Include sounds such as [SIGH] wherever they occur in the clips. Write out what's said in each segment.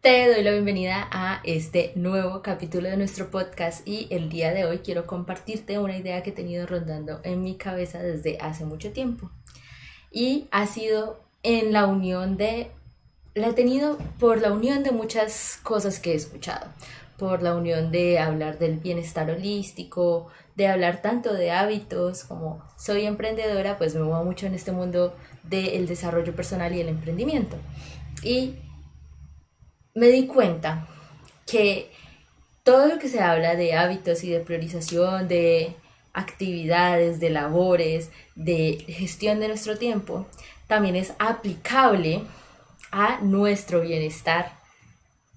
Te doy la bienvenida a este nuevo capítulo de nuestro podcast y el día de hoy quiero compartirte una idea que he tenido rondando en mi cabeza desde hace mucho tiempo. Y ha sido en la unión de, la he tenido por la unión de muchas cosas que he escuchado, por la unión de hablar del bienestar holístico, de hablar tanto de hábitos como soy emprendedora, pues me muevo mucho en este mundo del desarrollo personal y el emprendimiento. Y me di cuenta que todo lo que se habla de hábitos y de priorización, de actividades, de labores, de gestión de nuestro tiempo, también es aplicable a nuestro bienestar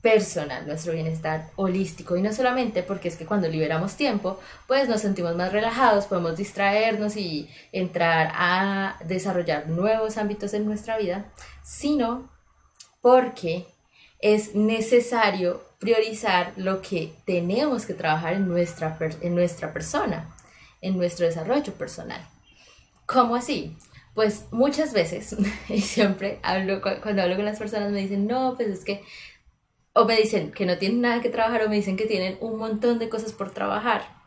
personal, nuestro bienestar holístico. Y no solamente porque es que cuando liberamos tiempo, pues nos sentimos más relajados, podemos distraernos y entrar a desarrollar nuevos ámbitos en nuestra vida, sino porque es necesario priorizar lo que tenemos que trabajar en nuestra, en nuestra persona, en nuestro desarrollo personal. ¿Cómo así? Pues muchas veces, [LAUGHS] y siempre hablo, cuando hablo con las personas me dicen, no, pues es que, o me dicen que no tienen nada que trabajar, o me dicen que tienen un montón de cosas por trabajar.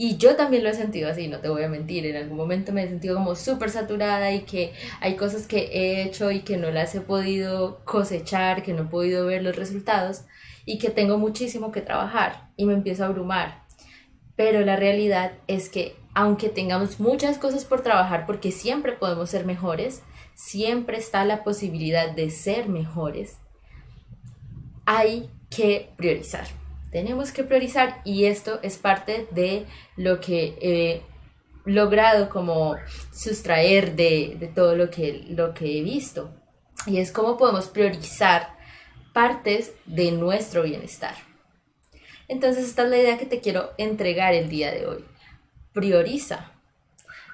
Y yo también lo he sentido así, no te voy a mentir, en algún momento me he sentido como súper saturada y que hay cosas que he hecho y que no las he podido cosechar, que no he podido ver los resultados y que tengo muchísimo que trabajar y me empiezo a abrumar. Pero la realidad es que aunque tengamos muchas cosas por trabajar, porque siempre podemos ser mejores, siempre está la posibilidad de ser mejores, hay que priorizar tenemos que priorizar y esto es parte de lo que he logrado como sustraer de, todo lo que, lo que he visto. Y es cómo podemos priorizar partes de nuestro bienestar. Entonces esta es la idea que te quiero entregar el día de hoy. Prioriza.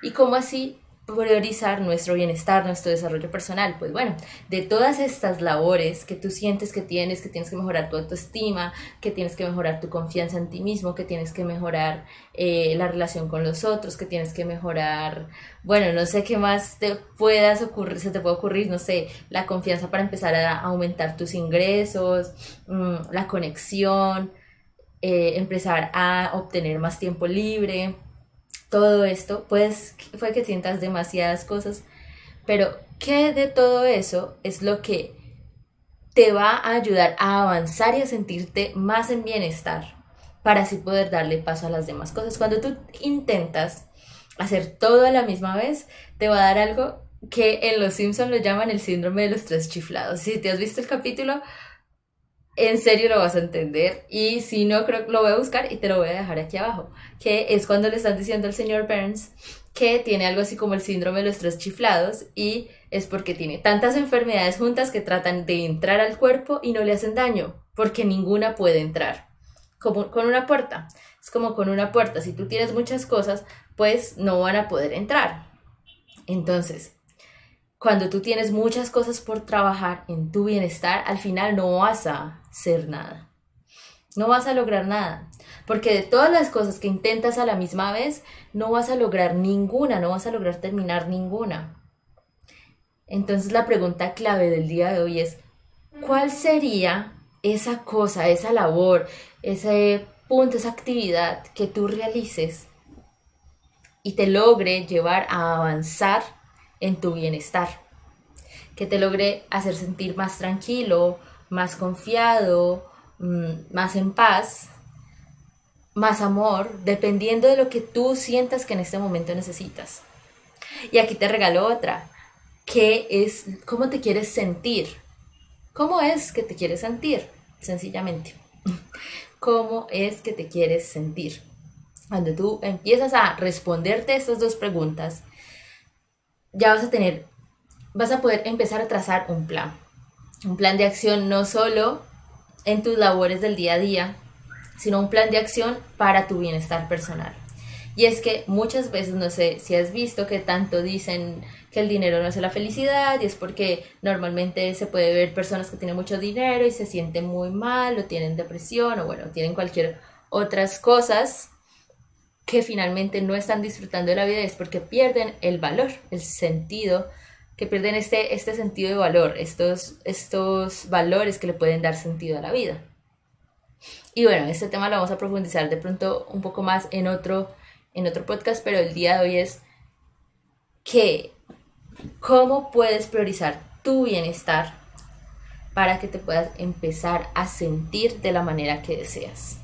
¿Y cómo así priorizar nuestro bienestar, nuestro desarrollo personal. Pues bueno, de todas estas labores que tú sientes que tienes, que tienes que mejorar tu autoestima, que tienes que mejorar tu confianza en ti mismo, que tienes que mejorar eh, la relación con los otros, que tienes que mejorar, bueno, no sé qué más te puedas ocurrir, se te puede ocurrir, no sé, la confianza para empezar a aumentar tus ingresos, mm, la conexión, eh, empezar a obtener más tiempo libre todo esto, pues fue que sientas demasiadas cosas, pero ¿qué de todo eso es lo que te va a ayudar a avanzar y a sentirte más en bienestar para así poder darle paso a las demás cosas? Cuando tú intentas hacer todo a la misma vez, te va a dar algo que en Los Simpsons lo llaman el síndrome de los tres chiflados. Si te has visto el capítulo, en serio lo vas a entender y si no creo que lo voy a buscar y te lo voy a dejar aquí abajo que es cuando le están diciendo al señor Burns que tiene algo así como el síndrome de los tres chiflados y es porque tiene tantas enfermedades juntas que tratan de entrar al cuerpo y no le hacen daño porque ninguna puede entrar. Como con una puerta. Es como con una puerta. Si tú tienes muchas cosas pues no van a poder entrar. Entonces cuando tú tienes muchas cosas por trabajar en tu bienestar, al final no vas a ser nada. No vas a lograr nada. Porque de todas las cosas que intentas a la misma vez, no vas a lograr ninguna, no vas a lograr terminar ninguna. Entonces la pregunta clave del día de hoy es, ¿cuál sería esa cosa, esa labor, ese punto, esa actividad que tú realices y te logre llevar a avanzar en tu bienestar, que te logre hacer sentir más tranquilo, más confiado, mm, más en paz, más amor, dependiendo de lo que tú sientas que en este momento necesitas. Y aquí te regalo otra, que es cómo te quieres sentir. ¿Cómo es que te quieres sentir? Sencillamente. [LAUGHS] ¿Cómo es que te quieres sentir? Cuando tú empiezas a responderte estas dos preguntas, ya vas a tener, vas a poder empezar a trazar un plan. Un plan de acción no solo en tus labores del día a día, sino un plan de acción para tu bienestar personal. Y es que muchas veces, no sé si has visto que tanto dicen que el dinero no hace la felicidad y es porque normalmente se puede ver personas que tienen mucho dinero y se sienten muy mal o tienen depresión o bueno, tienen cualquier otras cosas que finalmente no están disfrutando de la vida es porque pierden el valor, el sentido que pierden este, este sentido de valor, estos, estos valores que le pueden dar sentido a la vida. Y bueno, este tema lo vamos a profundizar de pronto un poco más en otro, en otro podcast, pero el día de hoy es que cómo puedes priorizar tu bienestar para que te puedas empezar a sentir de la manera que deseas.